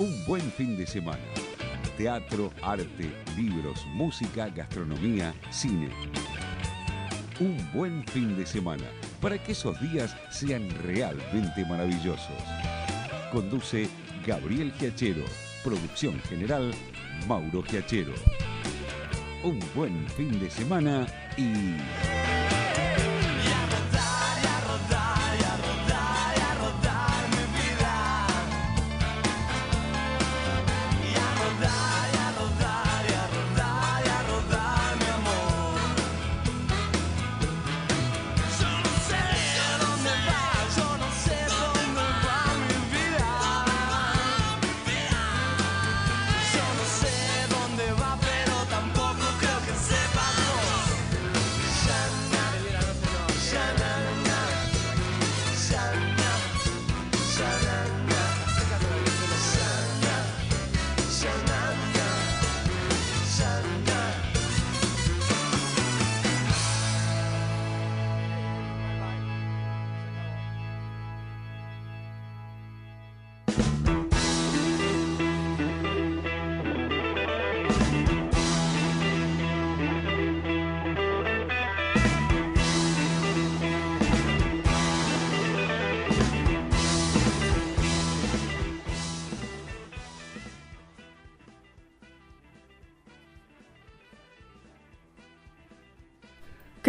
Un buen fin de semana. Teatro, arte, libros, música, gastronomía, cine. Un buen fin de semana para que esos días sean realmente maravillosos. Conduce Gabriel Giachero. Producción general Mauro Giachero. Un buen fin de semana y...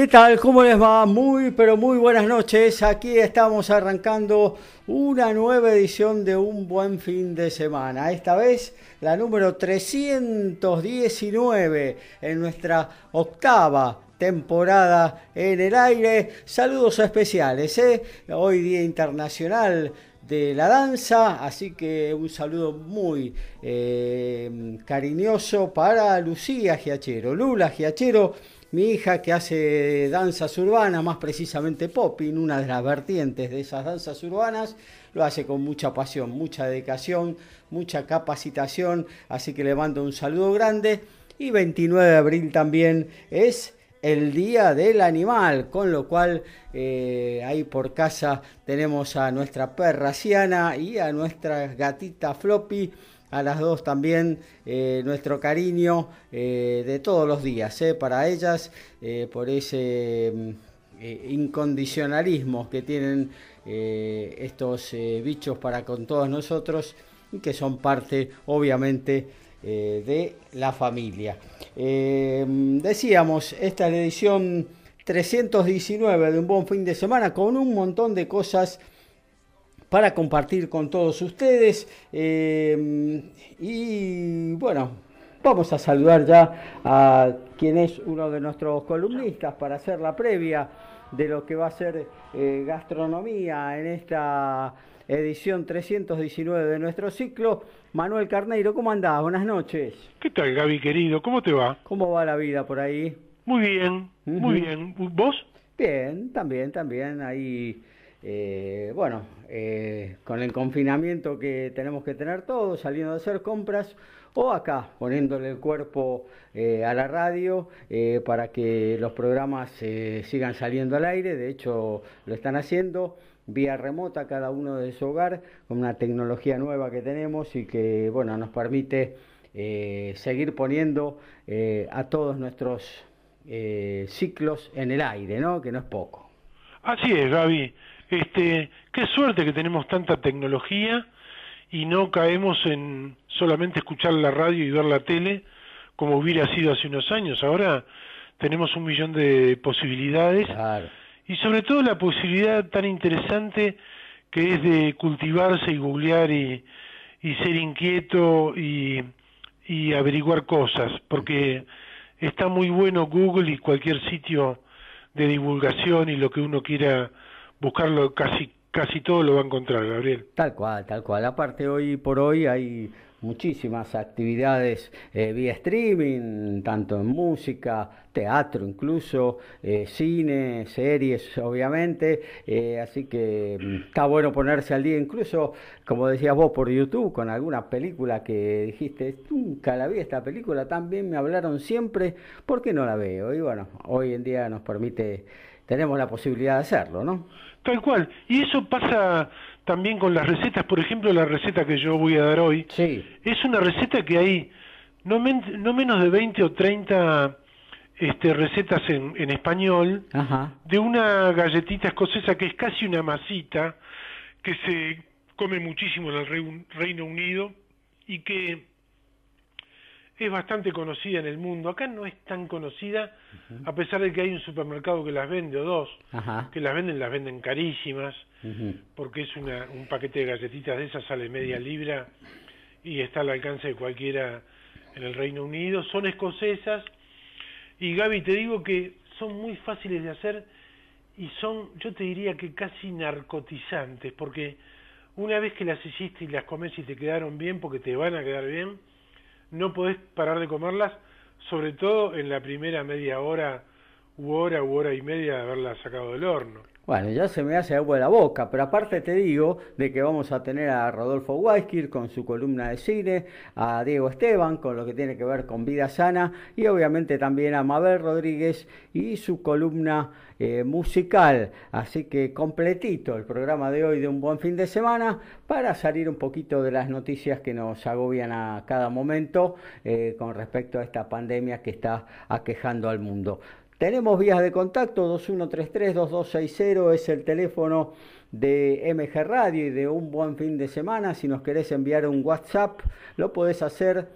¿Qué tal? ¿Cómo les va? Muy, pero muy buenas noches. Aquí estamos arrancando una nueva edición de Un Buen Fin de Semana. Esta vez la número 319 en nuestra octava temporada en el aire. Saludos especiales, ¿eh? Hoy Día Internacional de la danza, así que un saludo muy eh, cariñoso para Lucía Giachero. Lula Giachero mi hija que hace danzas urbanas, más precisamente popping, una de las vertientes de esas danzas urbanas, lo hace con mucha pasión, mucha dedicación, mucha capacitación, así que le mando un saludo grande. Y 29 de abril también es el Día del Animal, con lo cual eh, ahí por casa tenemos a nuestra perra Siana y a nuestra gatita Floppy a las dos también eh, nuestro cariño eh, de todos los días eh, para ellas, por ese mm, incondicionalismo que tienen estos bichos para con todos nosotros y que son parte obviamente de la familia. decíamos, esta es la edición 319 de un buen fin de semana con un montón de cosas para compartir con todos ustedes. Eh, y bueno, vamos a saludar ya a quien es uno de nuestros columnistas para hacer la previa de lo que va a ser eh, gastronomía en esta edición 319 de nuestro ciclo. Manuel Carneiro, ¿cómo andás? Buenas noches. ¿Qué tal, Gaby, querido? ¿Cómo te va? ¿Cómo va la vida por ahí? Muy bien, muy bien. ¿Vos? Bien, también, también. Ahí eh, bueno, eh, con el confinamiento que tenemos que tener todos, saliendo a hacer compras, o acá, poniéndole el cuerpo eh, a la radio para que los programas sigan saliendo al aire, de hecho lo están haciendo vía remota cada uno de su hogar, con una tecnología nueva que tenemos y que bueno, nos permite seguir poniendo a todos nuestros ciclos en el aire, ¿no? que no es poco. Así es, Gaby. Este, qué suerte que tenemos tanta tecnología y no caemos en solamente escuchar la radio y ver la tele como hubiera sido hace unos años. Ahora tenemos un millón de posibilidades y sobre todo la posibilidad tan interesante que es de cultivarse y googlear y, y ser inquieto y, y averiguar cosas, porque está muy bueno Google y cualquier sitio de divulgación y lo que uno quiera buscarlo casi casi todo lo va a encontrar, Gabriel. Tal cual, tal cual. Aparte hoy por hoy hay muchísimas actividades eh, vía streaming, tanto en música, teatro incluso, eh, cine, series obviamente, eh, así que mm, está bueno ponerse al día, incluso como decías vos por YouTube, con alguna película que dijiste, nunca la vi esta película, también me hablaron siempre, ¿por qué no la veo? Y bueno, hoy en día nos permite tenemos la posibilidad de hacerlo, ¿no? Tal cual. Y eso pasa también con las recetas, por ejemplo, la receta que yo voy a dar hoy, Sí. es una receta que hay no, men- no menos de 20 o 30 este, recetas en, en español Ajá. de una galletita escocesa que es casi una masita que se come muchísimo en el Reino Unido y que es bastante conocida en el mundo. Acá no es tan conocida, a pesar de que hay un supermercado que las vende o dos, Ajá. que las venden, las venden carísimas, porque es una, un paquete de galletitas de esas sale media libra y está al alcance de cualquiera en el Reino Unido. Son escocesas y Gaby, te digo que son muy fáciles de hacer y son, yo te diría que casi narcotizantes, porque una vez que las hiciste y las comes y te quedaron bien, porque te van a quedar bien, no podés parar de comerlas, sobre todo en la primera media hora u hora u hora y media de haberlas sacado del horno. Bueno, ya se me hace agua la boca, pero aparte te digo de que vamos a tener a Rodolfo Weiskir con su columna de cine, a Diego Esteban con lo que tiene que ver con vida sana y obviamente también a Mabel Rodríguez y su columna eh, musical. Así que completito el programa de hoy de un buen fin de semana para salir un poquito de las noticias que nos agobian a cada momento eh, con respecto a esta pandemia que está aquejando al mundo. Tenemos vías de contacto, 2133-2260 es el teléfono de MG Radio y de un buen fin de semana. Si nos querés enviar un WhatsApp, lo podés hacer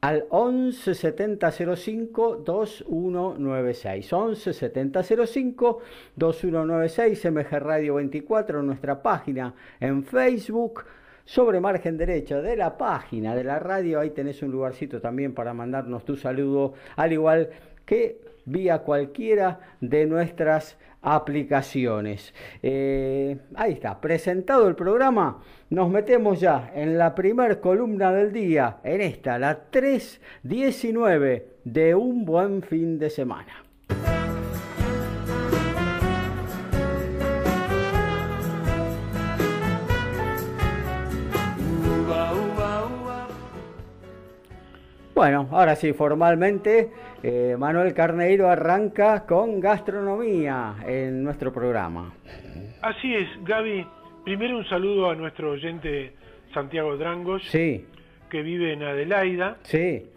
al 11 70 05 2196. 11 70 05 2196 MG Radio 24, nuestra página en Facebook. Sobre margen derecha de la página de la radio, ahí tenés un lugarcito también para mandarnos tu saludo, al igual que vía cualquiera de nuestras aplicaciones. Eh, ahí está, presentado el programa, nos metemos ya en la primer columna del día, en esta, la 319 de un buen fin de semana. Bueno, ahora sí, formalmente, eh, Manuel Carneiro arranca con gastronomía en nuestro programa. Así es, Gaby. Primero un saludo a nuestro oyente Santiago Drangos, Sí, que vive en Adelaida, sí.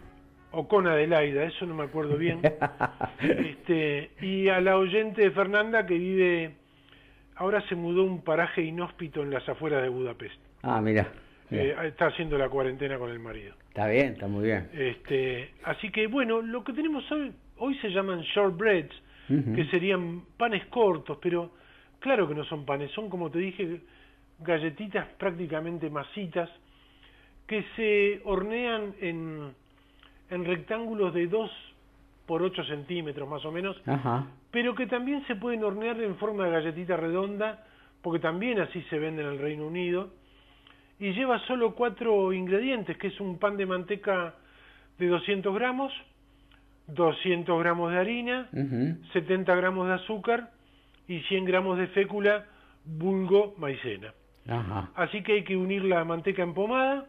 o con Adelaida, eso no me acuerdo bien. este, y a la oyente Fernanda, que vive, ahora se mudó a un paraje inhóspito en las afueras de Budapest. Ah, mira. Eh, está haciendo la cuarentena con el marido. Está bien, está muy bien. Este, así que bueno, lo que tenemos hoy, hoy se llaman shortbreads, que serían panes cortos, pero claro que no son panes, son como te dije, galletitas prácticamente masitas que se hornean en, en rectángulos de 2 por 8 centímetros más o menos, Ajá. pero que también se pueden hornear en forma de galletita redonda, porque también así se vende en el Reino Unido, y lleva solo cuatro ingredientes, que es un pan de manteca de 200 gramos, 200 gramos de harina, Ujú. 70 gramos de azúcar y 100 gramos de fécula, vulgo maicena. Ajá. Así que hay que unir la manteca empomada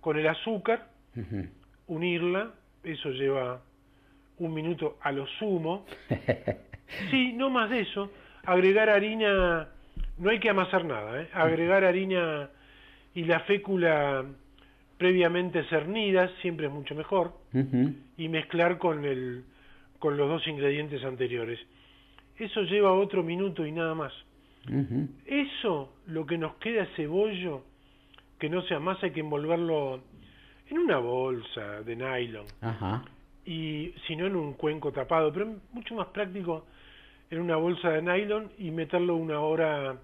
con el azúcar, unirla, eso lleva un minuto a lo sumo. Sí, no más de eso. Agregar harina, no hay que amasar nada, ¿eh? agregar harina y la fécula previamente cernida, siempre es mucho mejor, y mezclar con, el, con los dos ingredientes anteriores. Eso lleva otro minuto y nada más. Eso, lo que nos queda ese bollo, que no sea más, hay que envolverlo en una bolsa de nylon Ajá. y si no en un cuenco tapado, pero es mucho más práctico en una bolsa de nylon y meterlo una hora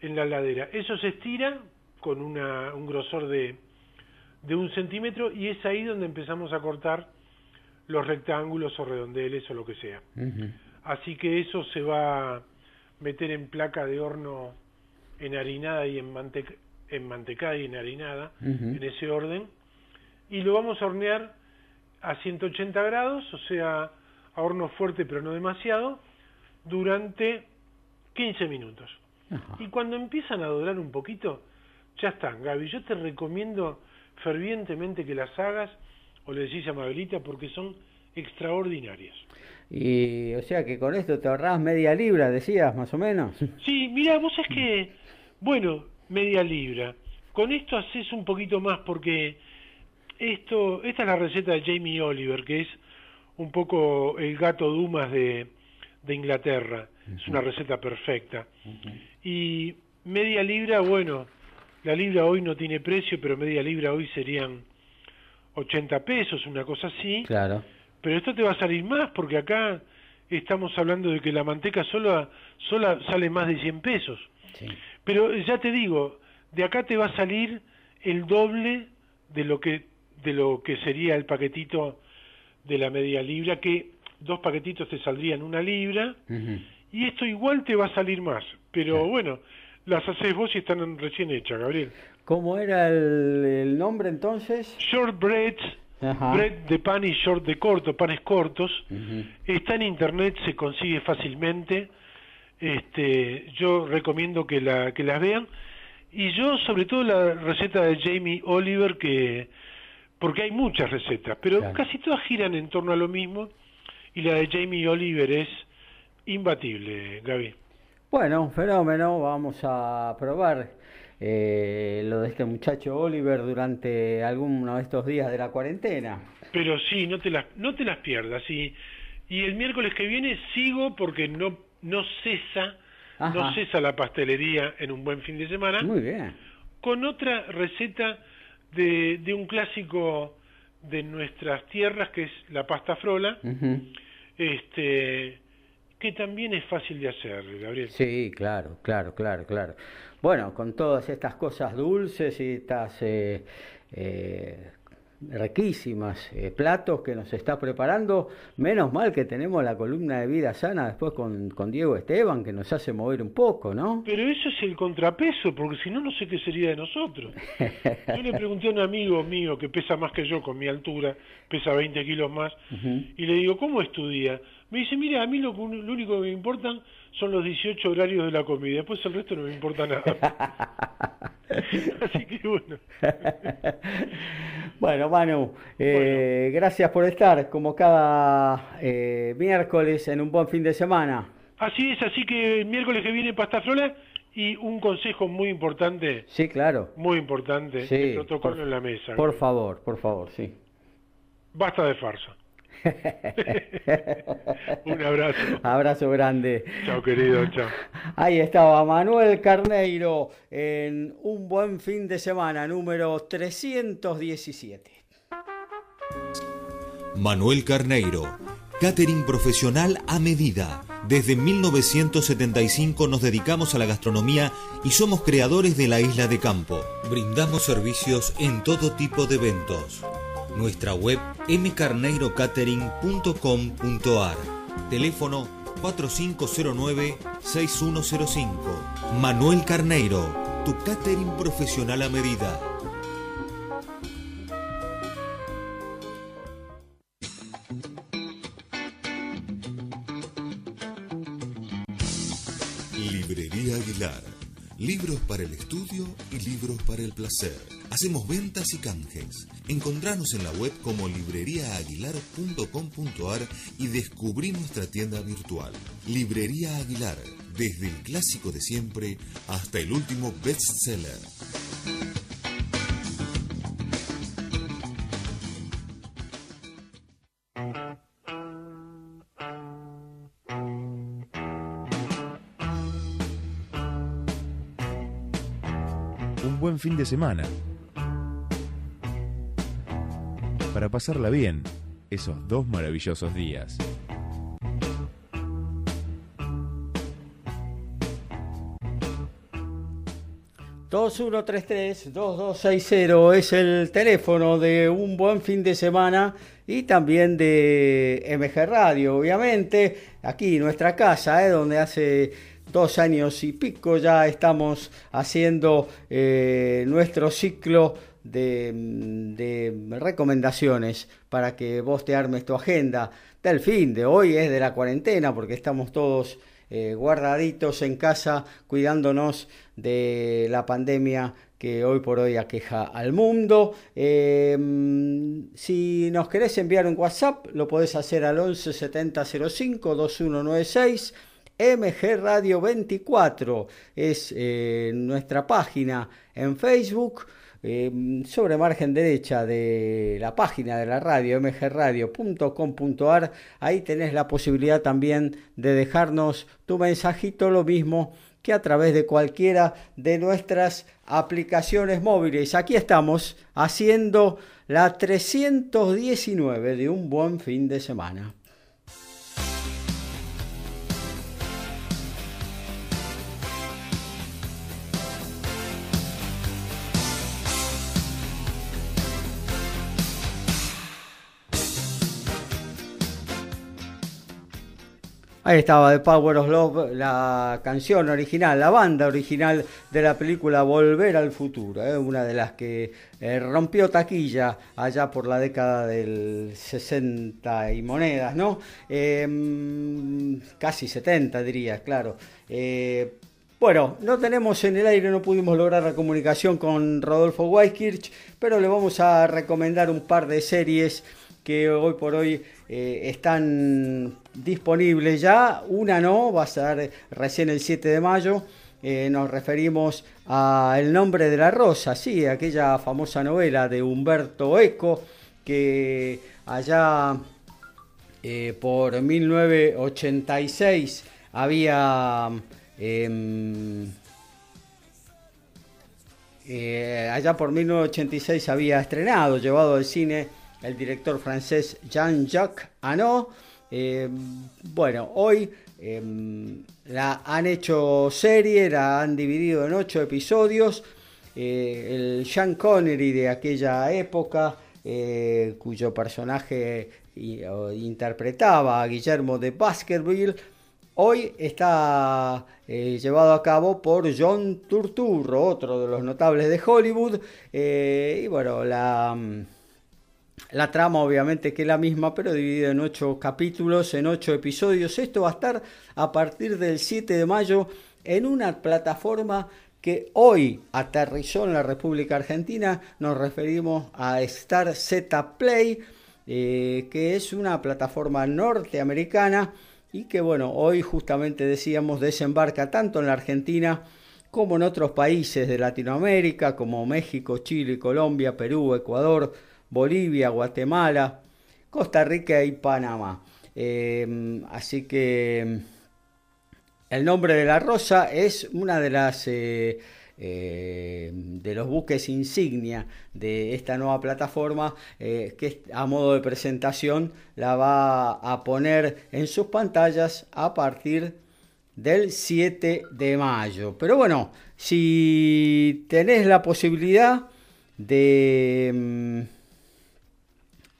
en la ladera. Eso se estira con una, un grosor de, de un centímetro y es ahí donde empezamos a cortar los rectángulos o redondeles o lo que sea. Así que eso se va a meter en placa de horno enharinada y en manteca, enmantecada y enharinada, en ese orden, y lo vamos a hornear a 180 grados, o sea, a horno fuerte pero no demasiado, durante 15 minutos. Y cuando empiezan a dorar un poquito, ya están, Gaby. Yo te recomiendo fervientemente que las hagas, o le decís a Mabelita, porque son extraordinarias. Y o sea que con esto te ahorrás media libra, decías, más o menos. Sí, mira, vos es que, bueno, media libra. Con esto haces un poquito más porque esto, esta es la receta de Jamie Oliver, que es un poco el gato Dumas de, de Inglaterra. Es una receta perfecta. Y media libra, bueno, la libra hoy no tiene precio, pero media libra hoy serían 80 pesos, una cosa así. Claro. Pero esto te va a salir más porque acá estamos hablando de que la manteca sola, sola sale más de 100 pesos. Pero ya te digo, de acá te va a salir el doble de lo que de lo que sería el paquetito de la media libra, que dos paquetitos te saldrían una libra, y esto igual te va a salir más. Pero bueno, las haces vos y están recién hechas, Gabriel. ¿Cómo era el, nombre entonces? Short breads, bread de pan y short de corto, panes cortos. Está en internet, se consigue fácilmente. Este, yo recomiendo que la que las vean y yo sobre todo la receta de Jamie Oliver que porque hay muchas recetas, pero casi todas giran en torno a lo mismo y la de Jamie Oliver es imbatible, Gaby. Bueno, fenómeno, vamos a probar eh, lo de este muchacho Oliver durante alguno de estos días de la cuarentena. Pero sí, no te las, no te las pierdas. Y, y el miércoles que viene sigo porque no, no cesa, no cesa la pastelería en un buen fin de semana. Muy bien. Con otra receta de, de un clásico de nuestras tierras que es la pasta frola. Este que también es fácil de hacer, Gabriel. Sí, claro, claro, claro, claro. Bueno, con todas estas cosas dulces y estas eh, eh, riquísimas eh, platos que nos está preparando, menos mal que tenemos la columna de vida sana después con, con Diego Esteban, que nos hace mover un poco, ¿no? Pero eso es el contrapeso, porque si no, no sé qué sería de nosotros. Yo le pregunté a un amigo mío que pesa más que yo con mi altura, pesa 20 kilos más, y le digo, ¿cómo estudia? Me dice, mira, a mí lo, lo, único que me importan son los 18 horarios de la comida, después el resto no me importa nada. Así que bueno. Bueno, Manu, eh, gracias por estar como cada eh, miércoles en un buen fin de semana. Así es, así que el miércoles que viene pasta frola y un consejo muy importante. Sí, claro. Muy importante, sí, el protocolo en la mesa. Por favor, por favor, sí. Basta de farsa. Un abrazo. Abrazo grande. Chao, querido, chao. Ahí estaba Manuel Carneiro en un buen fin de semana, número 317. Manuel Carneiro, catering profesional a medida. Desde 1975 nos dedicamos a la gastronomía y somos creadores de la isla de campo. Brindamos servicios en todo tipo de eventos nuestra web mcarneirocatering.com.ar. Teléfono 4509-6105. Manuel Carneiro, tu catering profesional a medida. Libros para el estudio y libros para el placer Hacemos ventas y canjes. Encontranos en la web como libreriaaguilar.com.ar y descubrí nuestra tienda virtual. Librería Aguilar, desde el clásico de siempre hasta el último bestseller. Fin de semana para pasarla bien esos dos maravillosos días. ...2133-2260 es el teléfono de un buen fin de semana y también de MG Radio, obviamente, aquí nuestra casa, ¿eh? donde hace dos años y pico ya estamos haciendo eh, nuestro ciclo de, recomendaciones para que vos te armes tu agenda del fin de hoy, es de la cuarentena, porque estamos todos eh, guardaditos en casa, cuidándonos de la pandemia que hoy por hoy aqueja al mundo. Em, si nos querés enviar un WhatsApp, lo podés hacer al 11 70 05 2196 MG Radio 24 es eh, nuestra página en Facebook. Eh, sobre margen derecha de la página de la radio mgradio.com.ar ahí tenés la posibilidad también de dejarnos tu mensajito lo mismo que a través de cualquiera de nuestras aplicaciones móviles. Aquí estamos haciendo la 319 de un buen fin de semana. Ahí estaba The Power of Love, la canción original, la banda original de la película Volver al Futuro, ¿eh? una de las que eh, rompió taquilla allá por la década del 60 y monedas, ¿no? Em, casi 70 diría, claro. Eh, bueno, no tenemos en el aire, no pudimos lograr la comunicación con Rodolfo Weiskirch, pero le vamos a recomendar un par de series que hoy por hoy están disponible ya, una no, va a ser recién el 7 de mayo. Eh, nos referimos a El nombre de la rosa, sí, aquella famosa novela de Humberto Eco que allá eh, por 1986 había em, eh, allá por 1986 había estrenado, llevado al cine el director francés Jean-Jacques Anot eh, bueno, hoy em, la han hecho serie, la han dividido en ocho episodios. Eh, el Sean Connery de aquella época, eh, cuyo personaje interpretaba a Guillermo de Baskerville, hoy está llevado a cabo por John Turturro, otro de los notables de Hollywood. y bueno, la la trama obviamente que es la misma, pero dividida en ocho capítulos, en ocho episodios. Esto va a estar a partir del 7 de mayo en una plataforma que hoy aterrizó en la República Argentina. Nos referimos a Star Z Play, eh, que es una plataforma norteamericana y que bueno, hoy justamente decíamos desembarca tanto en la Argentina como en otros países de Latinoamérica, como México, Chile, Colombia, Perú, Ecuador, Bolivia, Guatemala, Costa Rica y Panamá. Em, así que el nombre de la rosa es una de las eh, eh, de los buques insignia de esta nueva plataforma eh, que a modo de presentación la va a poner en sus pantallas a partir del 7 de mayo. Pero bueno, si tenés la posibilidad de em,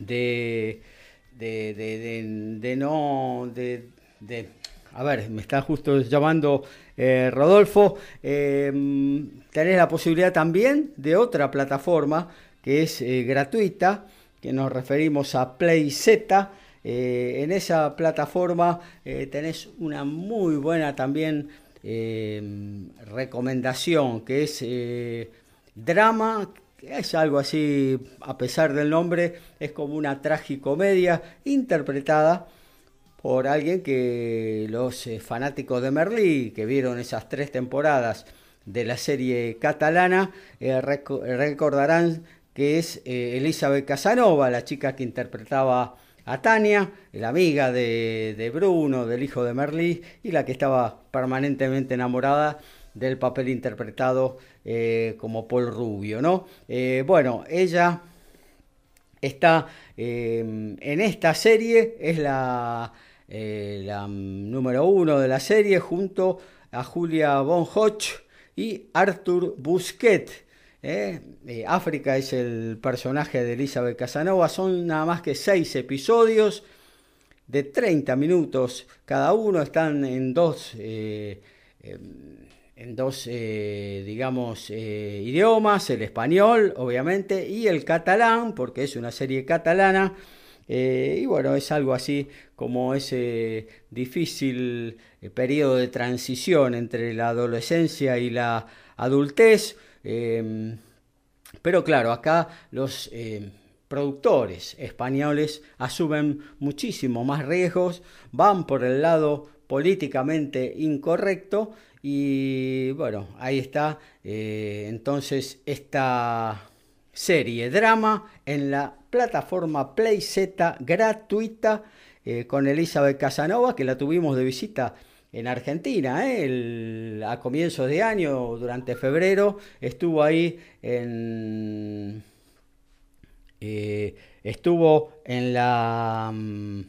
de, de, de, de no, de, a ver, me está justo llamando eh, Rodolfo, eh, tenés la posibilidad también de otra plataforma que es eh, gratuita, que nos referimos a PlayZ. en esa plataforma tenés una muy buena también recomendación, que es drama es algo así, a pesar del nombre, es como una tragicomedia interpretada por alguien que los eh, fanáticos de Merlí, que vieron esas tres temporadas de la serie catalana, eh, recordarán que es eh, Elizabeth Casanova, la chica que interpretaba a Tania, la amiga de, de Bruno, del hijo de Merlí, y la que estaba permanentemente enamorada del papel interpretado eh, como Paul Rubio, ¿no? Bueno, ella está en esta serie, es la, la, número uno de la serie, junto a Julia Von Hoch y Arthur Busquet. África es el personaje de Elizabeth Casanova, son nada más que seis episodios de 30 minutos cada uno, están en dos em, en dos, eh, digamos, eh, idiomas, el español, obviamente, y el catalán, porque es una serie catalana. Eh, y bueno, es algo así como ese difícil periodo de transición entre la adolescencia y la adultez. Em, pero claro, acá los productores españoles asumen muchísimo más riesgos, van por el lado políticamente incorrecto. Y bueno, ahí está eh, entonces esta serie drama en la plataforma PlayZ gratuita eh, con Elizabeth Casanova, que la tuvimos de visita en Argentina, ¿eh? a comienzos de año, durante febrero, estuvo ahí en... Eh, estuvo en la... Mm,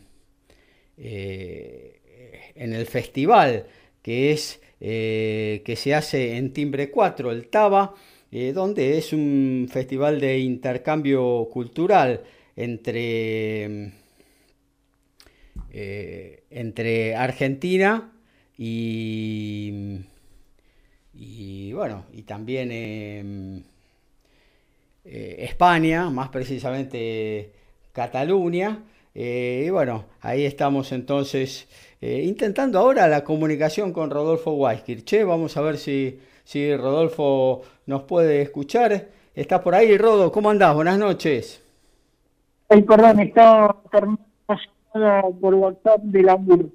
en el festival que es que se hace en Timbre 4, el TABA, donde es un festival de intercambio cultural entre eh, entre Argentina y, y, bueno, y también em, eh, España, más precisamente Cataluña. Eh, y bueno, ahí estamos entonces intentando ahora la comunicación con Rodolfo Weiskirch. vamos a ver si, si Rodolfo nos puede escuchar. ¿Estás por ahí, Rodo? ¿Cómo andás? Buenas noches. Ay, perdón, está por WhatsApp del ángulo.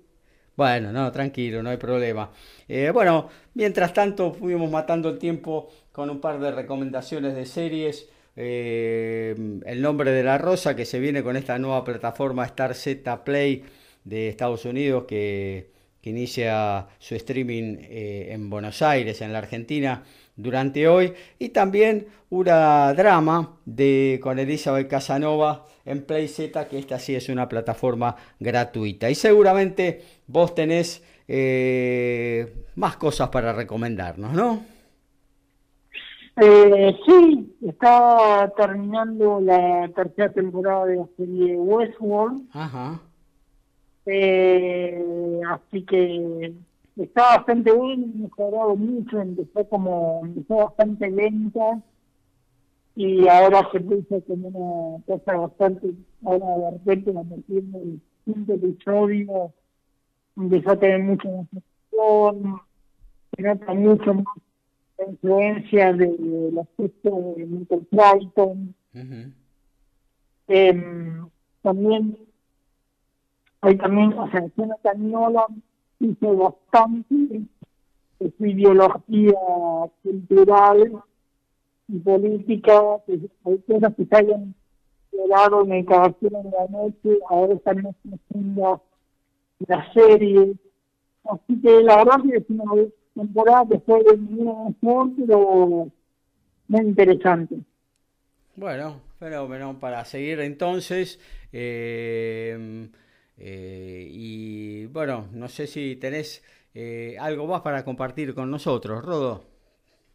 Bueno, no, tranquilo, no hay problema. Eh, bueno, mientras tanto fuimos matando el tiempo con un par de recomendaciones de series. Eh, el nombre de la rosa que se viene con esta nueva plataforma Star Z Play de Estados Unidos que, inicia su streaming eh, en Buenos Aires, en la Argentina, durante hoy. Y también una drama de, con Elizabeth Casanova en PlayZ, que esta sí es una plataforma gratuita. Y seguramente vos tenés eh, más cosas para recomendarnos, ¿no? Eh, sí, está terminando la tercera temporada de la serie Westworld. Ajá. Eh, así que está bastante bien, mejorado mucho, empezó como, empezó bastante lenta y ahora se puso como una cosa bastante, ahora de repente a partir del quinto episodio empezó a tener mucha más acción, se nota mucho más la influencia del aspecto de Michael Crichton. Em, también hay también, o sea, Jonathan Nolan hizo bastante de su ideología cultural y política, pues, hay cosas que se hayan quedado en el caballero de la noche, ahora están haciendo la serie. Así que la verdad que es una temporada que fue de mejor, pero muy interesante. Bueno, fenómeno para seguir entonces. Eh, eh, y bueno, no sé si tenés eh, algo más para compartir con nosotros, Rodo.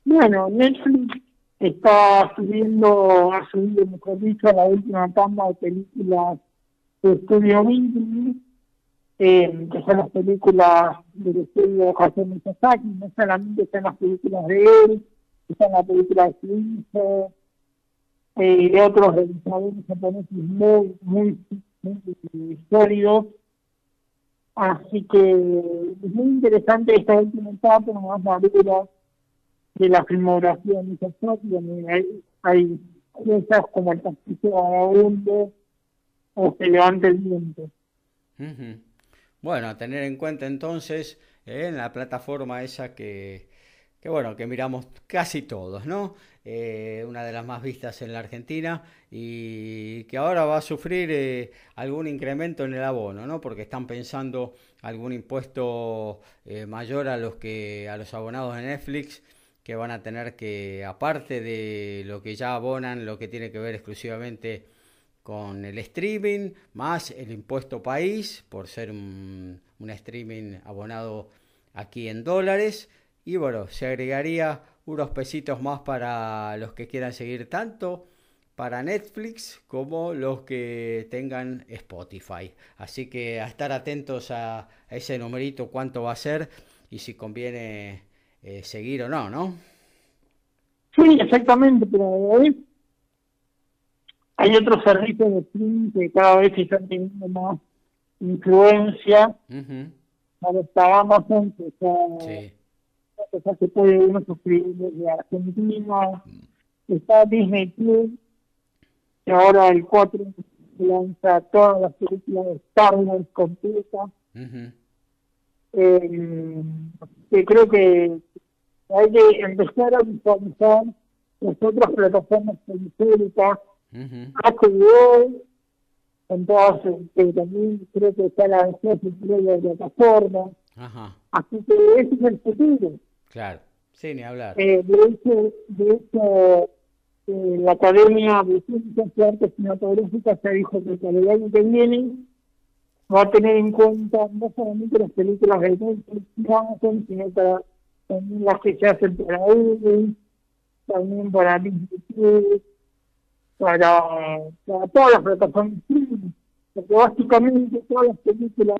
Bueno, Netflix está subiendo, ha subido, mejor dicho, la última tanda de películas de Estudio Ghibli, eh, que son las películas del estudio José Miyazaki, no solamente son las películas de él, son las películas de su hijo, eh, de otros realizadores japoneses muy, muy, muy sólidos. Así que es muy interesante esta última etapa, más madura de la filmografía de donde hay, hay cosas como el castillo vagabundo o se levanta el viento. Bueno, a tener en cuenta entonces eh, en la plataforma esa que, que, bueno, que miramos casi todos, ¿no? Eh, una de las más vistas en la Argentina y que ahora va a sufrir eh, algún incremento en el abono, ¿no? Porque están pensando algún impuesto mayor a los que a los abonados de Netflix que van a tener que, aparte de lo que ya abonan, lo que tiene que ver exclusivamente con el streaming, más el impuesto país, por ser un, streaming abonado aquí en dólares, y bueno, se agregaría unos pesitos más para los que quieran seguir tanto para Netflix como los que tengan Spotify. Así que a estar atentos a, ese numerito, cuánto va a ser y si conviene eh, seguir o no, ¿no? Sí, exactamente, pero hay otros servicios de streaming que cada vez están teniendo más influencia. Como está Amazon, que ya, se puede uno suscribir desde Argentina. Mm. Está Disney Plus, que ahora el 4 lanza todas las películas de Star Wars completas. Eh, que creo que hay que empezar a visualizar las otras plataformas periféricas, HBO, entonces que también creo que está la de plataforma. Ajá. Así que ese es el futuro. Claro, sí, ni hablar. Eh, de hecho, de hecho eh, la Academia de Ciencias y Artes Cinematográficas se dijo que para el año que viene va a tener en cuenta no solamente las películas de Netflix, sino para, también las que se hacen para Hulu, también para Disney para, para todas las plataformas porque básicamente todas las películas,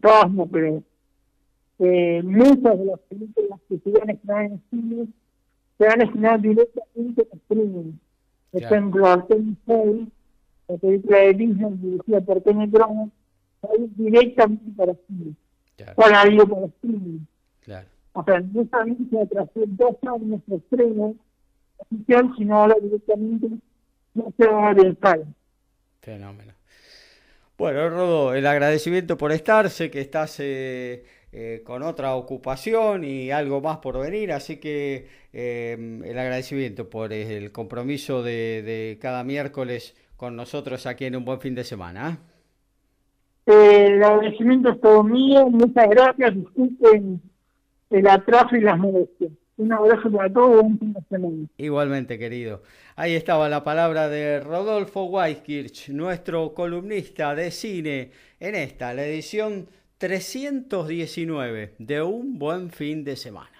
todas no, pero eh, muchas de las películas que se van a estrenar en cine se van a estrenar directamente en streaming. Por ejemplo, Artemis Fowl, la película de Disney dirigida por Kenny Brown, directamente para cine. Para ir para streaming. Claro. O sea, no solamente se atrasó dos años de estreno oficial, sino ahora directamente no se va a ver Fenómeno. Bueno, Rodo, el agradecimiento por estar. Sé que estás eh, eh, con otra ocupación y algo más por venir, así que eh, el agradecimiento por el compromiso de, de, cada miércoles con nosotros aquí en un buen fin de semana. el agradecimiento es todo mío. Muchas gracias. Disculpen el atraso y las molestias. Un abrazo para todos, un fin de semana. Igualmente, querido. Ahí estaba la palabra de Rodolfo Weiskirch, nuestro columnista de cine, en esta, la edición 319 de Un Buen Fin de Semana.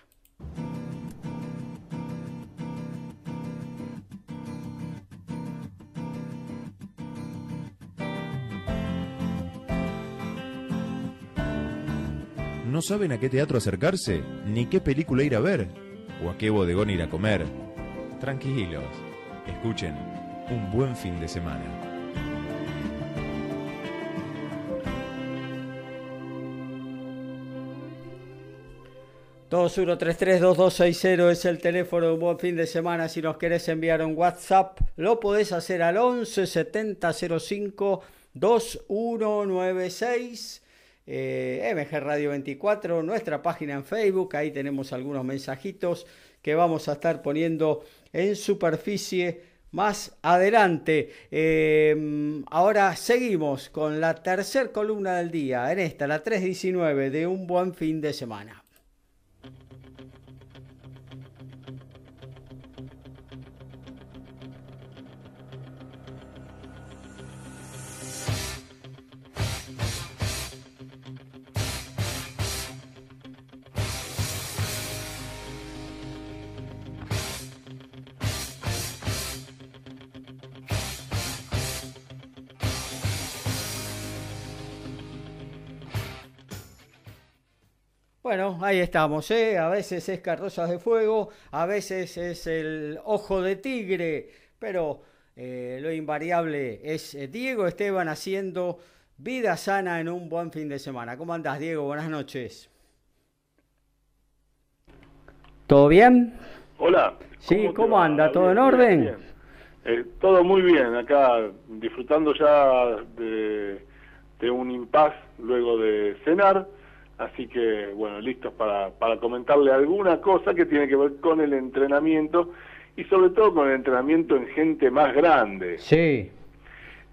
¿No saben a qué teatro acercarse? ¿Ni qué película ir a ver? ¿O a qué bodegón ir a comer? Tranquilos, escuchen, un buen fin de semana. ...2133-2260 es el teléfono de un buen fin de semana... ...si nos querés enviar un WhatsApp... ...lo podés hacer al 11 70 05 2196 eh, MG Radio 24, nuestra página en Facebook, ahí tenemos algunos mensajitos que vamos a estar poniendo en superficie más adelante. Eh, ahora seguimos con la tercer columna del día, en esta, la 319 de un buen fin de semana. Bueno, ahí estamos, ¿eh? A veces es Carrozas de Fuego, a veces es el Ojo de Tigre, pero eh, lo invariable es eh, Diego Esteban haciendo vida sana en un buen fin de semana. ¿Cómo andás, Diego? Buenas noches. ¿Todo bien? Hola. Sí, ¿cómo, anda? ¿Todo en orden? Eh, todo muy bien, acá disfrutando ya de, de un impas luego de cenar Así que, bueno, listos para, para comentarle alguna cosa que tiene que ver con el entrenamiento y sobre todo con el entrenamiento en gente más grande. Sí.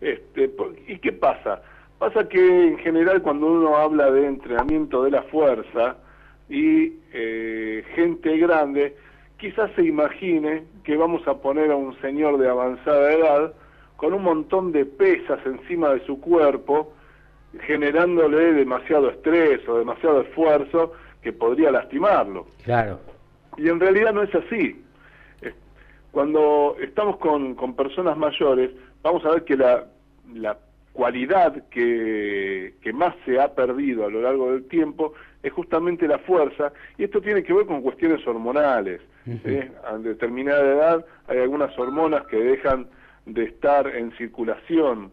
Este, ¿Y qué pasa? Pasa que en general cuando uno habla de entrenamiento de la fuerza y eh, gente grande, quizás se imagine que vamos a poner a un señor de avanzada edad con un montón de pesas encima de su cuerpo, generándole demasiado estrés o demasiado esfuerzo que podría lastimarlo. Claro. Y en realidad no es así. Cuando estamos con, con personas mayores, vamos a ver que la, la cualidad que, que más se ha perdido a lo largo del tiempo es justamente la fuerza, y esto tiene que ver con cuestiones hormonales. A determinada edad hay algunas hormonas que dejan de estar en circulación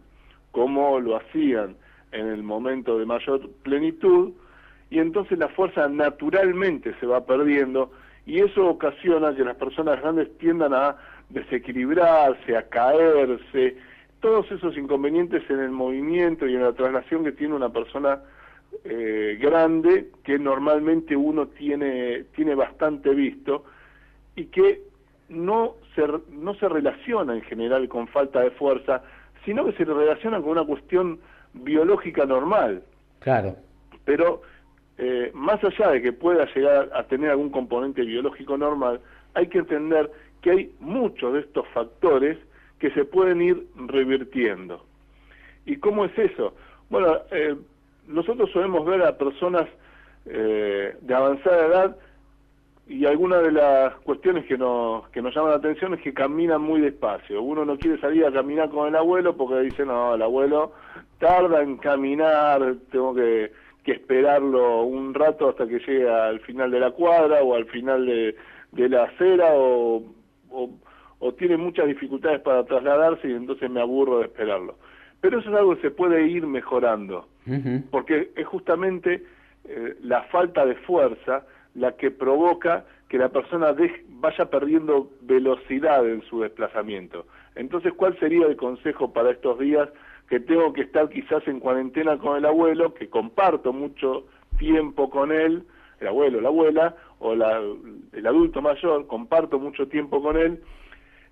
como lo hacían en el momento de mayor plenitud y entonces la fuerza naturalmente se va perdiendo y eso ocasiona que las personas grandes tiendan a desequilibrarse, a caerse, todos esos inconvenientes en el movimiento y en la traslación que tiene una persona eh, grande que normalmente uno tiene, tiene bastante visto y que no se, no se relaciona en general con falta de fuerza, sino que se relaciona con una cuestión biológica normal. Claro. Pero eh, más allá de que pueda llegar a tener algún componente biológico normal, hay que entender que hay muchos de estos factores que se pueden ir revirtiendo. ¿Y cómo es eso? Bueno, eh, nosotros solemos ver a personas eh, de avanzada edad y alguna de las cuestiones que nos, que nos llaman la atención es que caminan muy despacio. Uno no quiere salir a caminar con el abuelo porque dice, no, el abuelo tarda en caminar, tengo que, que esperarlo un rato hasta que llegue al final de la cuadra o al final de, de la acera o, o, tiene muchas dificultades para trasladarse y entonces me aburro de esperarlo. Pero eso es algo que se puede ir mejorando, porque es justamente eh, la falta de fuerza la que provoca que la persona vaya perdiendo velocidad en su desplazamiento. Entonces, ¿cuál sería el consejo para estos días que tengo que estar quizás en cuarentena con el abuelo, que comparto mucho tiempo con él, el abuelo, la abuela, o la, el adulto mayor, comparto mucho tiempo con él,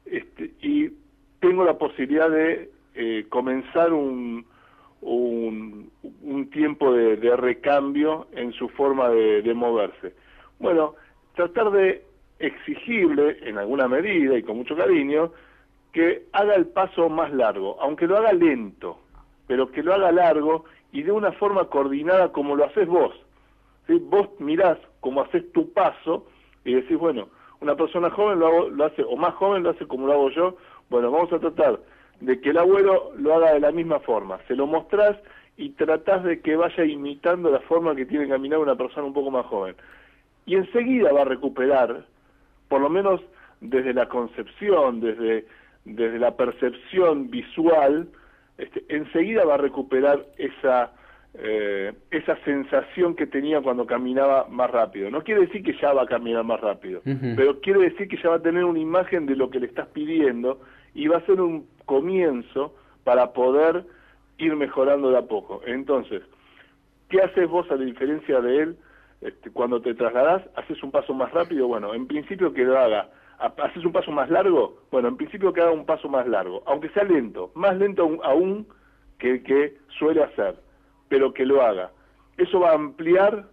este, y tengo la posibilidad de eh, comenzar un, un, tiempo de, recambio en su forma de moverse. Bueno, tratar de exigirle en alguna medida y con mucho cariño que haga el paso más largo, aunque lo haga lento, pero que lo haga largo y de una forma coordinada como lo haces vos. Vos mirás cómo haces tu paso y decís, bueno, una persona joven lo, lo hace, o más joven lo hace como lo hago yo, bueno, vamos a tratar de que el abuelo lo haga de la misma forma. Se lo mostrás y tratás de que vaya imitando la forma que tiene que caminar una persona un poco más joven. Y enseguida va a recuperar, por lo menos desde la concepción, desde, desde la percepción visual, este, enseguida va a recuperar esa eh, esa sensación que tenía cuando caminaba más rápido. No quiere decir que ya va a caminar más rápido, pero quiere decir que ya va a tener una imagen de lo que le estás pidiendo y va a ser un comienzo para poder ir mejorando de a poco. Entonces, ¿qué haces vos a la diferencia de él este, cuando te trasladás? ¿Haces un paso más rápido? Bueno, en principio que lo haga. ¿Haces un paso más largo? Bueno, en principio que haga un paso más largo, aunque sea lento, más lento aún que el que suele hacer pero que lo haga. Eso va a ampliar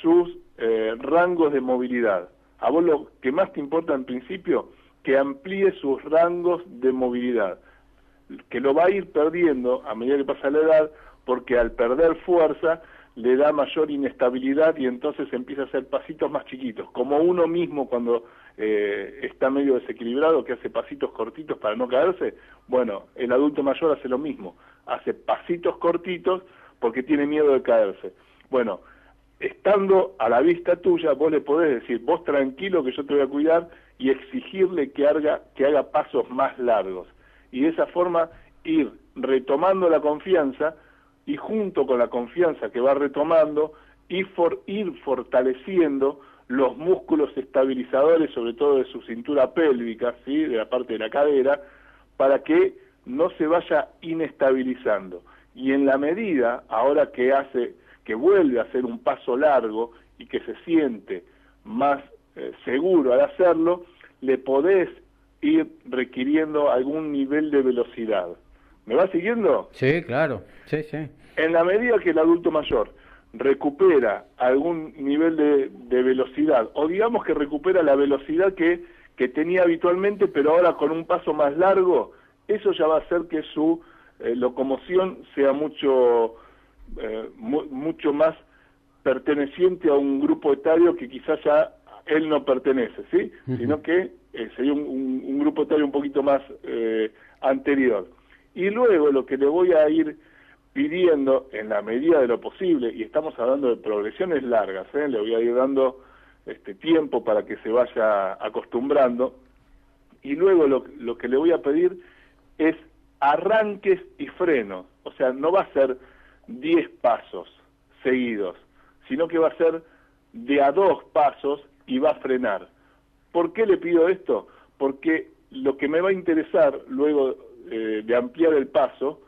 sus eh, rangos de movilidad. A vos lo que más te importa en principio, que amplíe sus rangos de movilidad, que lo va a ir perdiendo a medida que pasa la edad, porque al perder fuerza le da mayor inestabilidad y entonces empieza a hacer pasitos más chiquitos, como uno mismo cuando eh, está medio desequilibrado, que hace pasitos cortitos para no caerse, bueno, el adulto mayor hace lo mismo, hace pasitos cortitos porque tiene miedo de caerse. Bueno, estando a la vista tuya, vos le podés decir, vos tranquilo que yo te voy a cuidar y exigirle que haga, que haga pasos más largos. Y de esa forma ir retomando la confianza y junto con la confianza que va retomando, ir, for, ir fortaleciendo los músculos estabilizadores, sobre todo de su cintura pélvica, ¿sí? de la parte de la cadera, para que no se vaya inestabilizando y en la medida, ahora que hace, que vuelve a hacer un paso largo y que se siente más eh, seguro al hacerlo, le podés ir requiriendo algún nivel de velocidad. ¿Me va siguiendo? Sí, claro, sí, sí. En la medida que el adulto mayor recupera algún nivel de, de velocidad, o digamos que recupera la velocidad que, que tenía habitualmente, pero ahora con un paso más largo, eso ya va a hacer que su eh, locomoción sea mucho, eh, mucho más perteneciente a un grupo etario que quizás ya él no pertenece, ¿sí? Sino que eh, sería un, grupo etario un poquito más anterior. Y luego lo que le voy a ir pidiendo en la medida de lo posible, y estamos hablando de progresiones largas, le voy a ir dando este tiempo para que se vaya acostumbrando, y luego lo, lo que le voy a pedir es arranques y frenos. O sea, no va a ser 10 pasos seguidos, sino que va a ser de a dos pasos y va a frenar. ¿Por qué le pido esto? Porque lo que me va a interesar luego eh, de ampliar el paso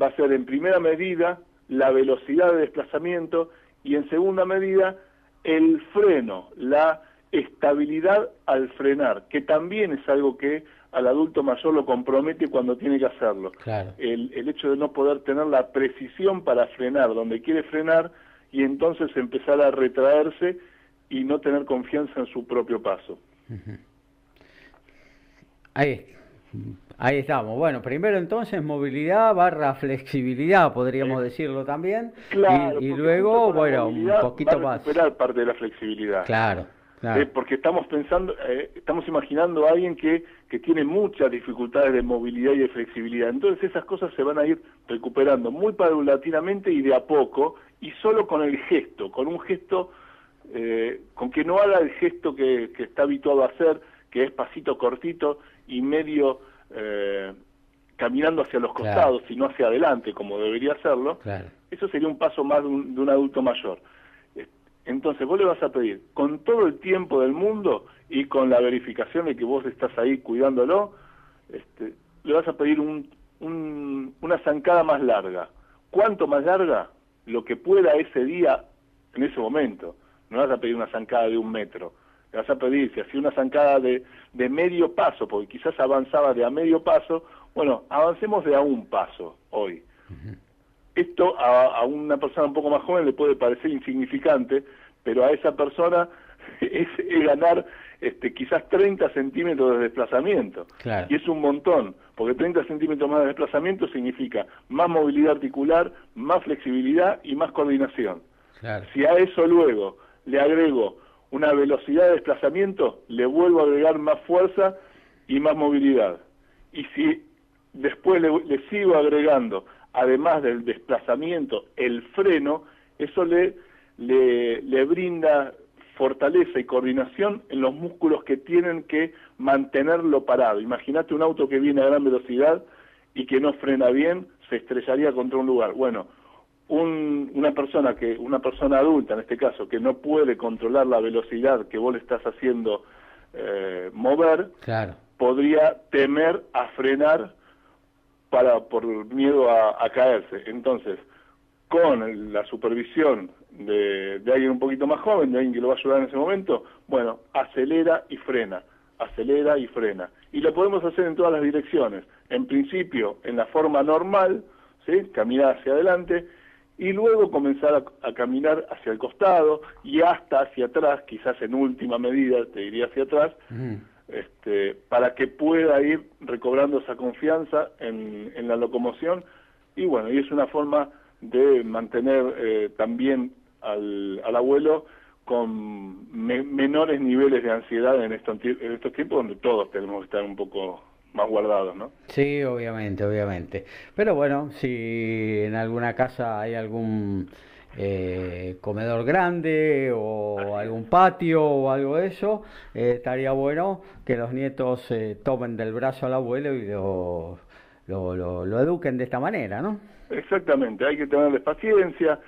va a ser en primera medida la velocidad de desplazamiento y en segunda medida el freno, la estabilidad al frenar, que también es algo que al adulto mayor lo compromete cuando tiene que hacerlo. El, el hecho de no poder tener la precisión para frenar donde quiere frenar y entonces empezar a retraerse y no tener confianza en su propio paso. Ahí, ahí estamos. Bueno, primero entonces movilidad barra flexibilidad, podríamos decirlo también. Claro, y, luego, bueno, un poquito va a recuperar parte de la flexibilidad. Claro. Eh, porque estamos pensando, eh, estamos imaginando a alguien que, que tiene muchas dificultades de movilidad y de flexibilidad. Entonces esas cosas se van a ir recuperando muy paulatinamente y de a poco, y solo con el gesto, con un gesto, eh, con que no haga el gesto que, que, está habituado a hacer, que es pasito cortito y medio caminando hacia los costados y no hacia adelante, como debería hacerlo. Eso sería un paso más de un adulto mayor. Entonces vos le vas a pedir, con todo el tiempo del mundo y con la verificación de que vos estás ahí cuidándolo, este, le vas a pedir un, una zancada más larga. ¿Cuánto más larga? Lo que pueda ese día, en ese momento. No vas a pedir una zancada de un metro. Le vas a pedir, si hacía una zancada de, de medio paso, porque quizás avanzaba de a medio paso, bueno, avancemos de a un paso hoy. Esto a, una persona un poco más joven le puede parecer insignificante, pero a esa persona es, ganar este, quizás 30 centímetros de desplazamiento. Y es un montón, porque 30 centímetros más de desplazamiento significa más movilidad articular, más flexibilidad y más coordinación. Si a eso luego le agrego una velocidad de desplazamiento, le vuelvo a agregar más fuerza y más movilidad. Y si después le sigo agregando además del desplazamiento, el freno, eso le, le, brinda fortaleza y coordinación en los músculos que tienen que mantenerlo parado. Imagínate un auto que viene a gran velocidad y que no frena bien, se estrellaría contra un lugar. Bueno, una persona que una persona adulta en este caso que no puede controlar la velocidad que vos le estás haciendo eh, mover, podría temer a frenar para por miedo a, caerse. Entonces, con la supervisión de, alguien un poquito más joven, de alguien que lo va a ayudar en ese momento, bueno, acelera y frena, acelera y frena. Y lo podemos hacer en todas las direcciones. En principio, en la forma normal, ¿sí? caminar hacia adelante, y luego comenzar a, caminar hacia el costado y hasta hacia atrás, quizás en última medida, te diría hacia atrás, este, para que pueda ir recobrando esa confianza en, la locomoción. Y bueno, y es una forma de mantener eh, también al, abuelo con menores niveles de ansiedad en estos, en estos tiempos donde todos tenemos que estar un poco más guardados, ¿no? Sí, obviamente, obviamente. Pero bueno, si en alguna casa hay algún eh, comedor grande o algún patio o algo de eso, eh, estaría bueno que los nietos eh, tomen del brazo al abuelo y lo, lo, eduquen de esta manera, ¿no? Exactamente, hay que tenerles paciencia,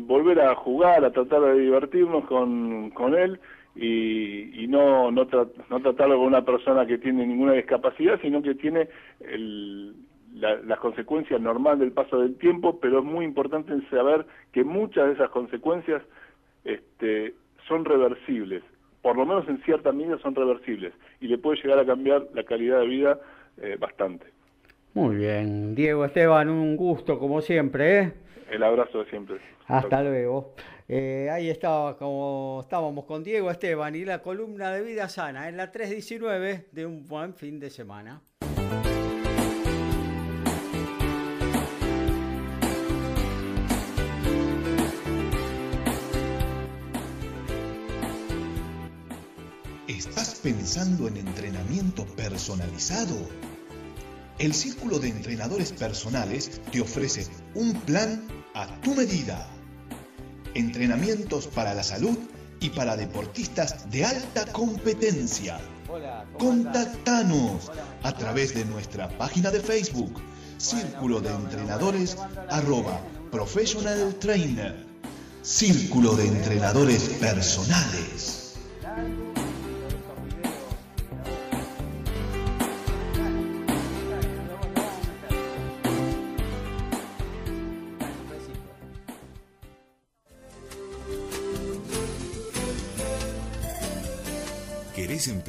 volver a jugar, a tratar de divertirnos con, con él y, y no, no, no tratarlo con una persona que tiene ninguna discapacidad, sino que tiene el las consecuencias normales del paso del tiempo, pero es muy importante saber que muchas de esas consecuencias este, son reversibles, por lo menos en cierta medida son reversibles, y le puede llegar a cambiar la calidad de vida eh, bastante. Muy bien, Diego Esteban, un gusto como siempre. ¿eh? El abrazo de siempre. Hasta luego. Eh, ahí estaba como estábamos con Diego Esteban y la columna de vida sana en la 319 de un buen fin de semana. ¿Estás pensando en entrenamiento personalizado? El Círculo de Entrenadores Personales te ofrece un plan a tu medida. Entrenamientos para la salud y para deportistas de alta competencia. Contactanos a través de nuestra página de Facebook, Círculo de Entrenadores arroba Professional Trainer. Círculo de Entrenadores Personales.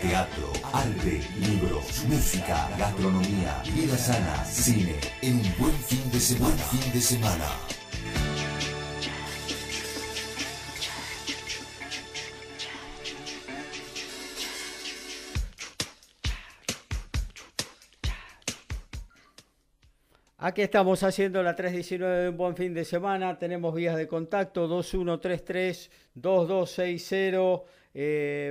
Teatro, arte, libros, música, gastronomía, vida sana, cine, en un buen fin de semana. Fin de semana. Aquí estamos haciendo la 319 de un buen fin de semana. Tenemos vías de contacto 2133-2260. Eh,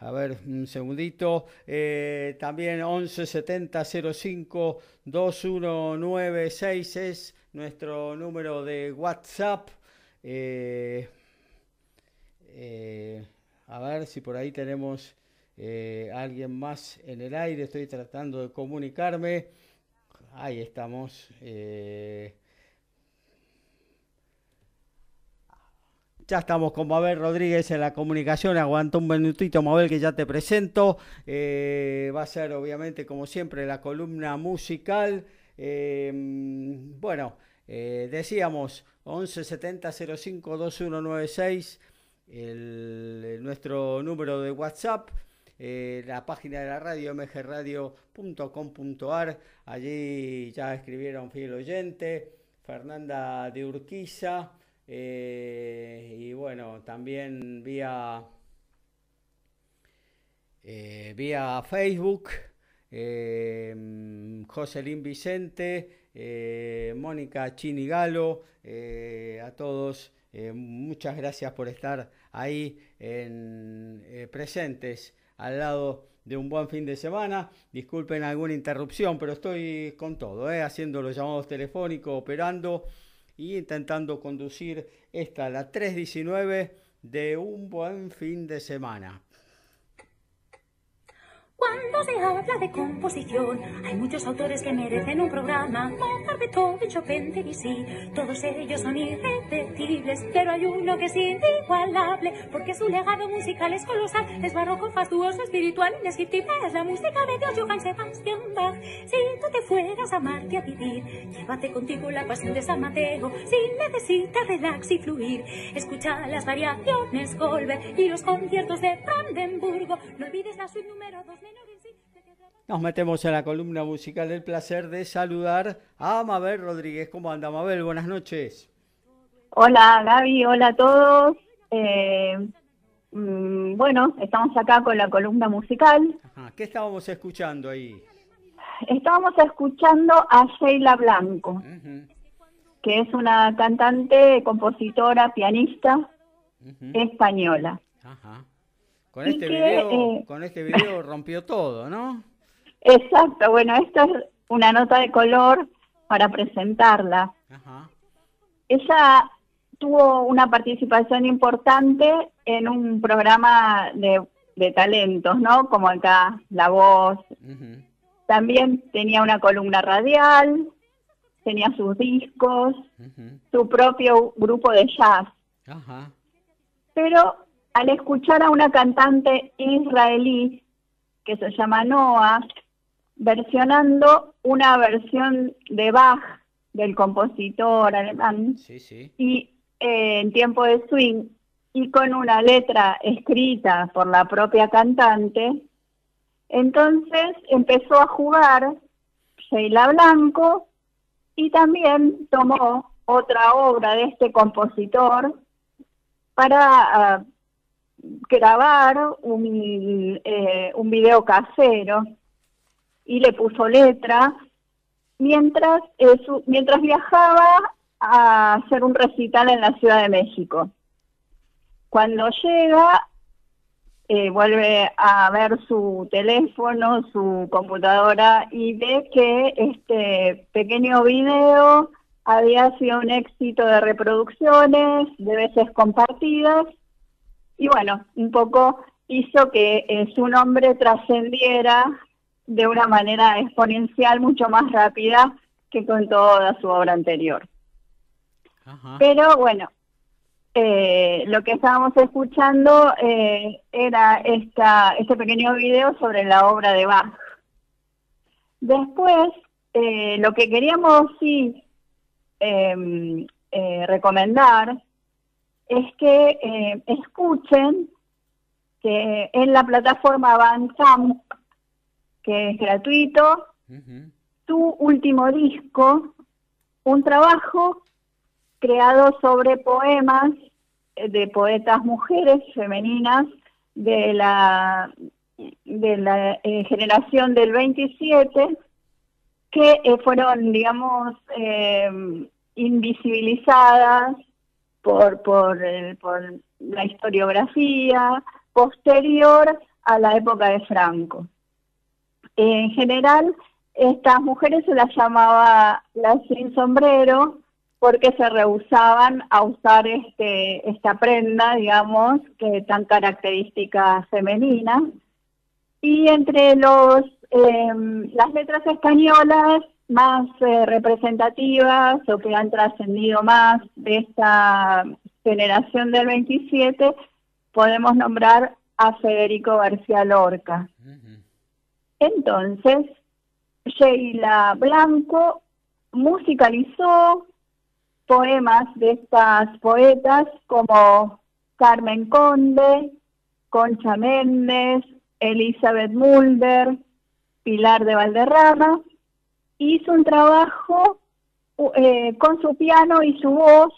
a ver, un segundito. Eh, también 117005 2196 es nuestro número de WhatsApp. Eh, eh, a ver si por ahí tenemos alguien más en el aire. Estoy tratando de comunicarme. Ahí estamos. Ya estamos con Mabel Rodríguez en la comunicación. Aguanta un minutito, Mabel, que ya te presento. Eh, va a ser, obviamente, como siempre, la columna musical. Eh, bueno, eh, decíamos 1170 05 2196, el, nuestro número de WhatsApp. la página de la radio mgradio.com.ar allí ya escribieron fiel oyente Fernanda de Urquiza eh, y bueno, también vía, eh, vía Facebook, eh, Joselín Vicente, eh, Mónica Chinigalo, a todos, muchas gracias por estar ahí en, presentes al lado de un buen fin de semana. Disculpen alguna interrupción, pero estoy con todo, haciendo los llamados telefónicos, operando y intentando conducir esta, la 319 de un buen fin de semana. Cuando se habla de composición, hay muchos autores que merecen un programa. Mozart, Beethoven, Chopin, Debussy, todos ellos son irrepetibles, pero hay uno que es inigualable, porque su legado musical es colosal, es barroco, fastuoso, espiritual, indescriptible, es la música de Dios, Johann Sebastian Bach. Si tú te fueras a Marte a vivir, llévate contigo la pasión de San Mateo, si necesitas relax y fluir, escucha las variaciones Goldberg y los conciertos de Brandenburgo, no olvides la suite número 2 nos metemos en la columna musical. El placer de saludar a Mabel Rodríguez. ¿Cómo anda Mabel? Buenas noches. Hola Gaby, hola a todos. Eh, mm, bueno, estamos acá con la columna musical. ¿Qué estábamos escuchando ahí? Estábamos escuchando a Sheila Blanco, que es una cantante, compositora, pianista española. Con este, video, eh, con este video rompió todo, ¿no? Exacto, bueno, esta es una nota de color para presentarla. Ella tuvo una participación importante en un programa de, talentos, ¿no? Como acá, La Voz. También tenía una columna radial, tenía sus discos, su propio grupo de jazz. Pero al escuchar a una cantante israelí que se llama Noah, versionando una versión de Bach del compositor alemán y eh, en tiempo de swing y con una letra escrita por la propia cantante, entonces empezó a jugar Sheila Blanco y también tomó otra obra de este compositor para ah, grabar un, eh, un video casero y le puso letra mientras, mientras viajaba a hacer un recital en la Ciudad de México. Cuando llega, eh, vuelve a ver su teléfono, su computadora y ve que este pequeño video había sido un éxito de reproducciones, de veces compartidas, y bueno, un poco hizo que eh, su nombre trascendiera de una manera exponencial mucho más rápida que con toda su obra anterior. Pero bueno, eh, lo que estábamos escuchando eh, era esta, este pequeño video sobre la obra de Bach. Después, eh, lo que queríamos sí em, recomendar es que escuchen que en la plataforma Bandcamp, que es gratuito, su último disco, un trabajo creado sobre poemas eh, de poetas mujeres femeninas de la de la eh, generación del 27 que eh, fueron digamos invisibilizadas por por, por la historiografía posterior a la época de Franco en general estas mujeres se las llamaba las sin sombrero porque se rehusaban a usar este, esta prenda, digamos, que tan característica femenina. Y entre los, em, las letras españolas más eh, representativas o que han trascendido más de esta generación del 27, podemos nombrar a Federico García Lorca. Entonces, Sheila Blanco musicalizó poemas de estas poetas como Carmen Conde, Concha Méndez, Elizabeth Mulder, Pilar de Valderrama. Hizo un trabajo eh, con su piano y su voz,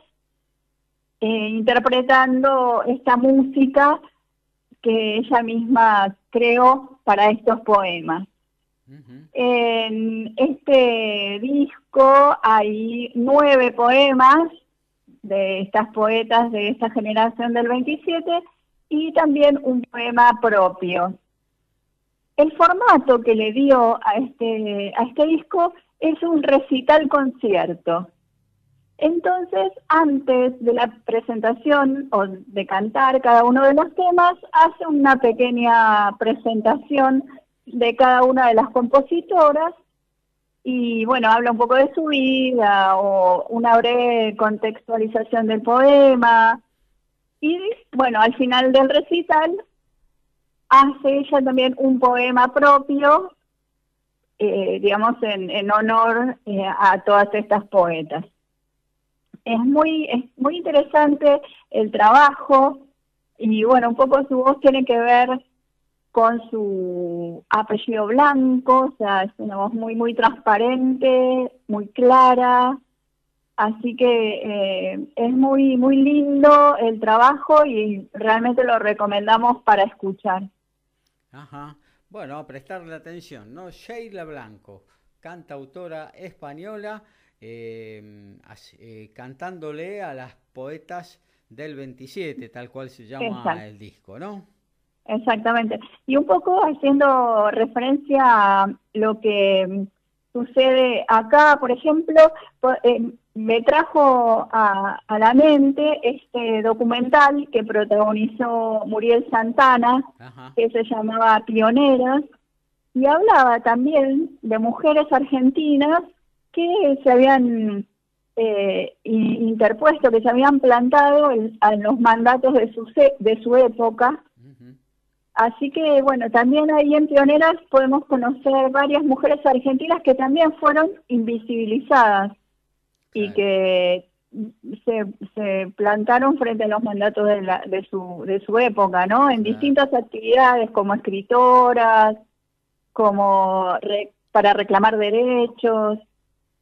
eh, interpretando esta música que ella misma creó para estos poemas. En este disco hay nueve poemas de estas poetas de esta generación del 27 y también un poema propio. El formato que le dio a este, a este disco es un recital concierto. Entonces, antes de la presentación o de cantar cada uno de los temas, hace una pequeña presentación de cada una de las compositoras y bueno, habla un poco de su vida o una breve contextualización del poema y bueno, al final del recital hace ella también un poema propio, eh, digamos, en, en honor eh, a todas estas poetas. Es muy, es muy interesante el trabajo y bueno, un poco su voz tiene que ver con su apellido blanco, o sea, es una voz muy, muy transparente, muy clara, así que eh, es muy, muy lindo el trabajo y realmente lo recomendamos para escuchar. Ajá, bueno, a prestarle atención, ¿no? Sheila Blanco, cantautora española, eh, eh, cantándole a las poetas del 27, tal cual se llama el disco, ¿no? Exactamente. Y un poco haciendo referencia a lo que sucede acá, por ejemplo, eh, me trajo a, la mente este documental que protagonizó Muriel Santana, que se llamaba Pioneras, y hablaba también de mujeres argentinas que se habían eh, interpuesto, que se habían plantado en, los mandatos de su, de su época, Así que, bueno, también ahí en Pioneras podemos conocer varias mujeres argentinas que también fueron invisibilizadas y que se, plantaron frente a los mandatos de, la, de, su, de su época, ¿no? En distintas actividades como escritoras, como para reclamar derechos.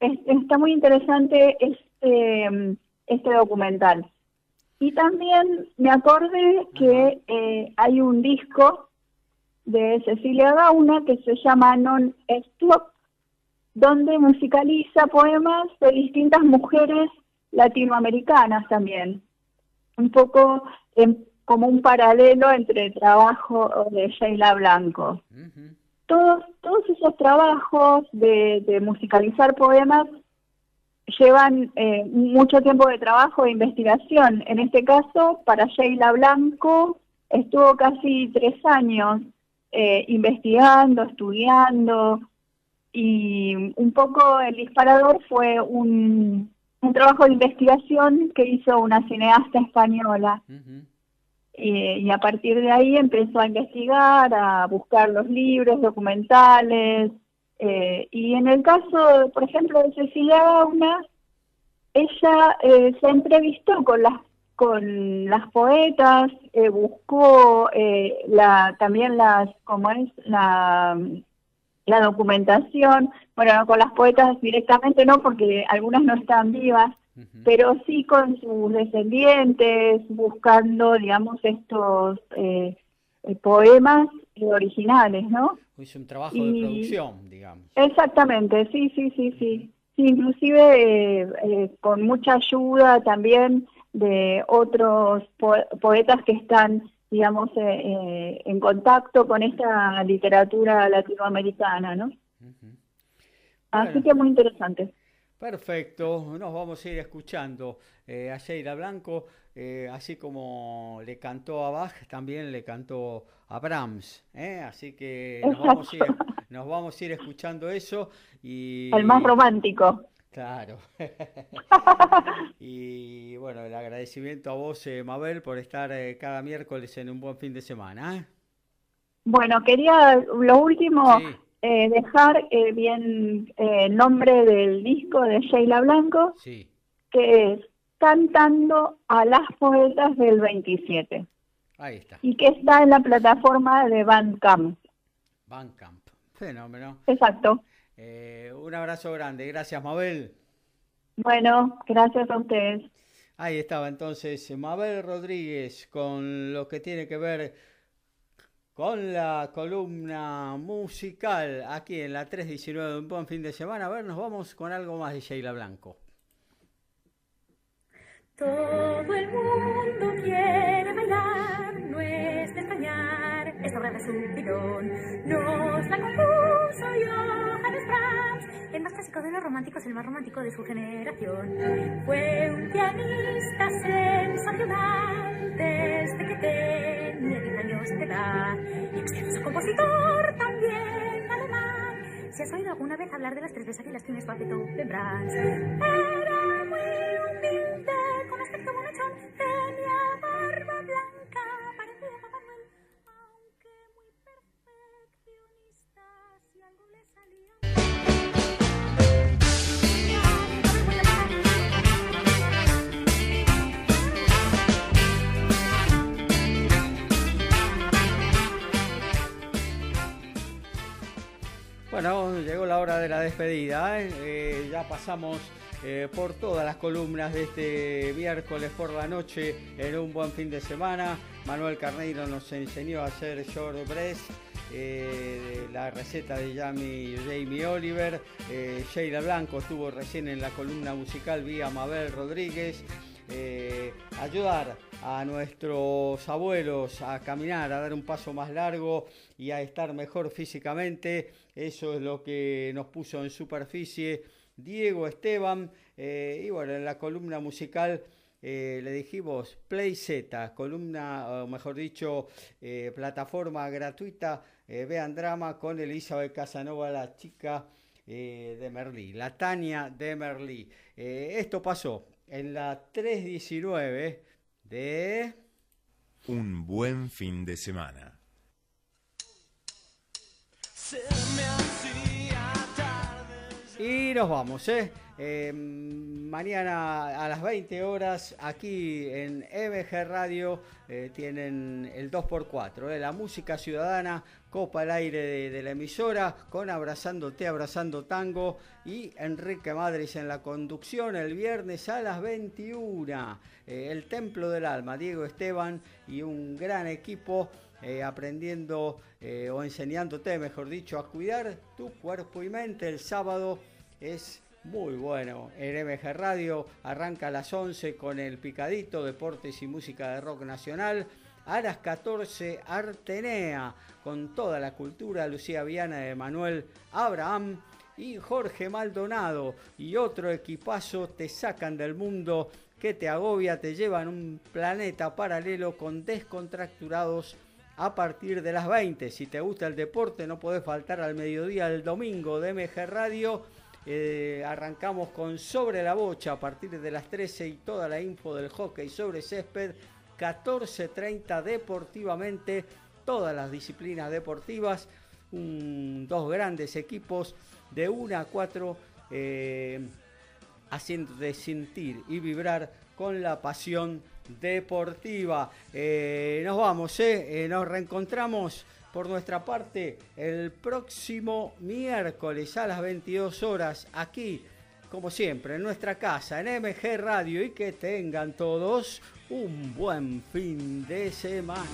está muy interesante este, este documental. Y también me acordé que eh, hay un disco de Cecilia Gauna que se llama Non Stop, donde musicaliza poemas de distintas mujeres latinoamericanas también. Un poco como un paralelo entre el trabajo de Sheila Blanco. todos, todos esos trabajos de, de musicalizar poemas llevan eh, mucho tiempo de trabajo e investigación. En este caso, para Sheila Blanco, estuvo casi tres años eh, investigando, estudiando, y un poco el disparador fue un, un trabajo de investigación que hizo una cineasta española. y a partir de ahí empezó a investigar, a buscar los libros, documentales. Eh, y en el caso, por ejemplo, de Cecilia Gauna, ella eh, se entrevistó con las con las poetas, eh, buscó la también las, como es la la documentación, bueno, con las poetas directamente no, porque algunas no están vivas, pero sí con sus descendientes, buscando, digamos, estos eh, eh, poemas originales, ¿no? Es un trabajo de producción, digamos. Exactamente, sí, sí, sí, sí. sí inclusive eh, con mucha ayuda también de otros poetas que están digamos, eh, eh, en contacto con esta literatura latinoamericana, ¿no? Así que muy interesante. Perfecto, nos vamos a ir escuchando eh, a Sheila Blanco, así como le cantó a Bach, también le cantó a Brahms, así que nos vamos, a ir, nos vamos, a ir, escuchando eso. y El más romántico. Claro. y bueno, el agradecimiento a vos, eh, Mabel, por estar eh, cada miércoles en un buen fin de semana. ¿eh? Bueno, quería lo último dejar bien el nombre del disco de Sheila Blanco, que es Cantando a las Poetas del 27. Ahí está. Y que está en la plataforma de Bandcamp. Bandcamp, fenómeno. Exacto. Eh, un abrazo grande. Gracias, Mabel. Bueno, gracias a ustedes. Ahí estaba entonces Mabel Rodríguez con lo que tiene que ver con la columna musical aquí en la 319 de un buen fin de semana. A ver, nos vamos con algo más de Sheila Blanco. Todo el mundo quiere bailar, no es de extrañar, de su pilón. Nos la compuso Johannes Brahms, el más clásico de los románticos, el más romántico de su generación. Fue un pianista sensacional desde que tenía 10 años de edad, y excelso compositor también alemán. Si has oído alguna vez hablar de las tres veces y las tienes de Brahms, era Bueno, llegó la hora de la despedida. ¿eh? Eh, ya pasamos eh, por todas las columnas de este miércoles por la noche en un buen fin de semana. Manuel Carneiro nos enseñó a hacer short breast. la receta de Jamie, Jamie Oliver. Sheila Blanco estuvo recién en la columna musical vía Mabel Rodríguez. ayudar a nuestros abuelos a caminar, a dar un paso más largo y a estar mejor físicamente. Eso es lo que nos puso en superficie Diego Esteban. Eh, y bueno, en la columna musical eh, le dijimos Play Z, columna, o mejor dicho, eh, plataforma gratuita. vean drama con Elizabeth Casanova, la chica de Merlí, la Tania de Merlí. esto pasó en la 319 de... Un buen fin de semana. Y nos vamos, ¿eh? ¿eh? mañana a las 20 horas aquí en MG Radio eh, tienen el 2x4, ¿eh? la música ciudadana, copa al aire de, la emisora con Abrazándote, Abrazando Tango y Enrique Madres en la conducción el viernes a las 21. Eh, el Templo del Alma, Diego Esteban y un gran equipo eh, aprendiendo eh, o enseñándote, mejor dicho, a cuidar tu cuerpo y mente. El sábado es muy bueno. En MG Radio arranca a las 11 con el Picadito, Deportes y Música de Rock Nacional. A las 14, Artenea, con toda la cultura, Lucía Viana de Manuel Abraham y Jorge Maldonado y otro equipazo te sacan del mundo que te agobia, te lleva en un planeta paralelo con descontracturados a partir de las 20. Si te gusta el deporte, no podés faltar al mediodía el domingo de MG Radio. Eh, arrancamos con Sobre la Bocha a partir de las 13 y toda la info del hockey sobre césped. 14.30 deportivamente, todas las disciplinas deportivas. dos grandes equipos de 1 a 4 eh, haciendo de sentir y vibrar con la pasión deportiva. Eh, nos vamos, eh, nos reencontramos por nuestra parte el próximo miércoles a las 22 horas aquí, como siempre, en nuestra casa, en MG Radio y que tengan todos un buen fin de semana.